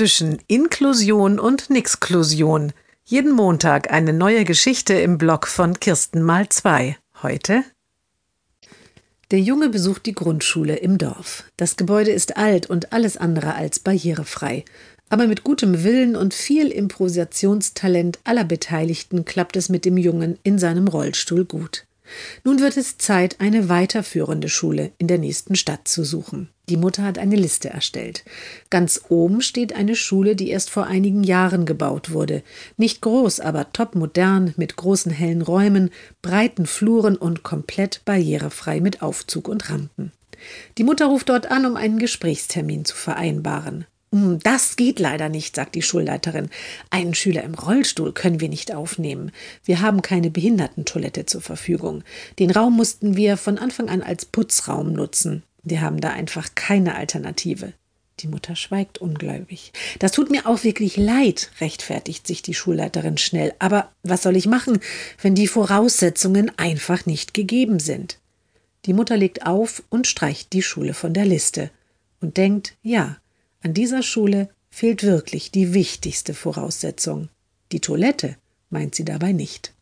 zwischen Inklusion und Nixklusion. Jeden Montag eine neue Geschichte im Blog von Kirsten mal zwei. Heute der Junge besucht die Grundschule im Dorf. Das Gebäude ist alt und alles andere als barrierefrei. Aber mit gutem Willen und viel Improvisationstalent aller Beteiligten klappt es mit dem Jungen in seinem Rollstuhl gut. Nun wird es Zeit, eine weiterführende Schule in der nächsten Stadt zu suchen. Die Mutter hat eine Liste erstellt. Ganz oben steht eine Schule, die erst vor einigen Jahren gebaut wurde. Nicht groß, aber topmodern, mit großen hellen Räumen, breiten Fluren und komplett barrierefrei mit Aufzug und Rampen. Die Mutter ruft dort an, um einen Gesprächstermin zu vereinbaren. Hm, das geht leider nicht, sagt die Schulleiterin. Einen Schüler im Rollstuhl können wir nicht aufnehmen. Wir haben keine Behindertentoilette zur Verfügung. Den Raum mussten wir von Anfang an als Putzraum nutzen. Wir haben da einfach keine Alternative. Die Mutter schweigt ungläubig. Das tut mir auch wirklich leid, rechtfertigt sich die Schulleiterin schnell. Aber was soll ich machen, wenn die Voraussetzungen einfach nicht gegeben sind? Die Mutter legt auf und streicht die Schule von der Liste und denkt, ja, an dieser Schule fehlt wirklich die wichtigste Voraussetzung. Die Toilette meint sie dabei nicht.